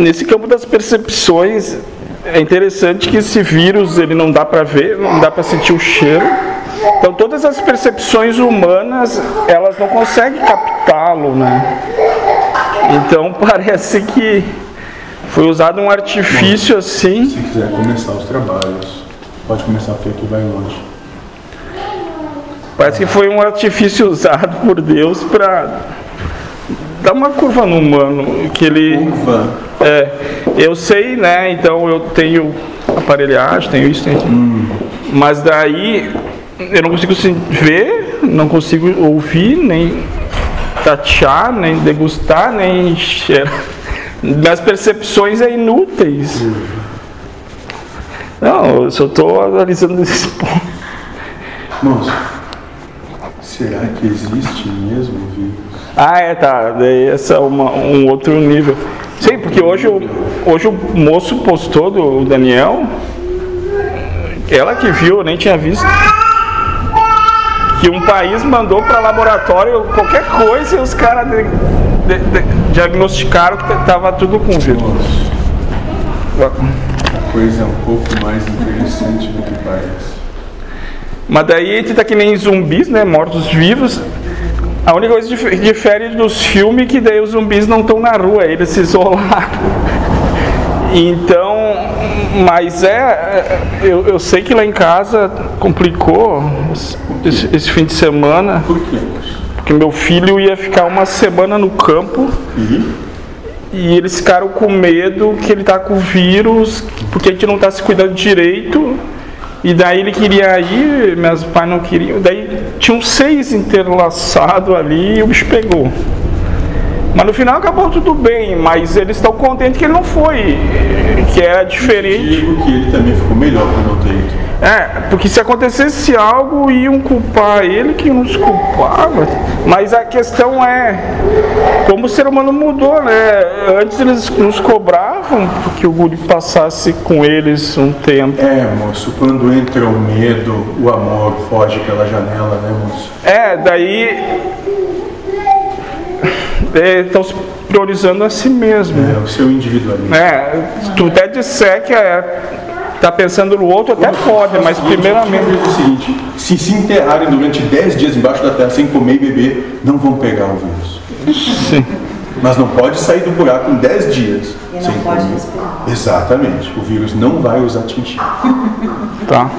nesse campo das percepções, é interessante que esse vírus ele não dá para ver, não dá para sentir o cheiro. Então todas as percepções humanas elas não conseguem captá-lo, né? Então parece que foi usado um artifício assim. Se quiser começar os trabalhos, pode começar porque aqui vai longe. Parece que foi um artifício usado por Deus para dar uma curva no humano que ele Curva. é, eu sei, né? Então eu tenho aparelhagem, tenho isso, tenho aquilo. Mas daí eu não consigo ver, não consigo ouvir, nem tatear, nem degustar, nem cheirar. Minhas percepções é inúteis. Não, eu só estou analisando esse ponto. Moço, será que existe mesmo o vírus? Ah, é, tá. Daí essa é uma, um outro nível. Sim, porque hoje, o- hoje o moço postou do Daniel, ela que viu, eu nem tinha visto, que um país mandou para laboratório qualquer coisa e os caras diagnosticaram que estava tudo com vírus. Moço, a coisa é um pouco mais interessante do que parece. Mas daí a gente tá que nem zumbis, né? Mortos-vivos. A única coisa que dif- difere dos filmes é que daí os zumbis não estão na rua, eles se isolaram. Então, mas é, é, eu, eu sei que lá em casa complicou esse, esse fim de semana, Por quê, porque meu filho ia ficar uma semana no campo E? e eles ficaram com medo que ele tá com vírus, porque a gente não tá se cuidando direito. E daí ele queria ir, meus pais não queriam. Daí tinham seis interlaçados ali e o bicho pegou. Mas no final acabou tudo bem, mas eles estão contentes que ele não foi, que era diferente. Digo que ele também ficou melhor por não ter ido. É, porque se acontecesse algo, iam culpar ele que não se culpava. Mas a questão é como o ser humano mudou, né? Antes eles nos cobravam porque o guri passasse com eles um tempo. É, moço, quando entra o medo, o amor foge pela janela, né, moço? É, daí estão se priorizando a si mesmo. É, o seu individualismo. É, tu até disser que é, tá pensando no outro, até pode, mas primeiramente. É o seguinte, se se enterrarem durante 10 dias embaixo da terra sem comer e beber, não vão pegar o vírus. Sim. Mas não pode sair do buraco em 10 dias. E não sem pode comer. respirar. Exatamente. O vírus não vai os atingir. Tá.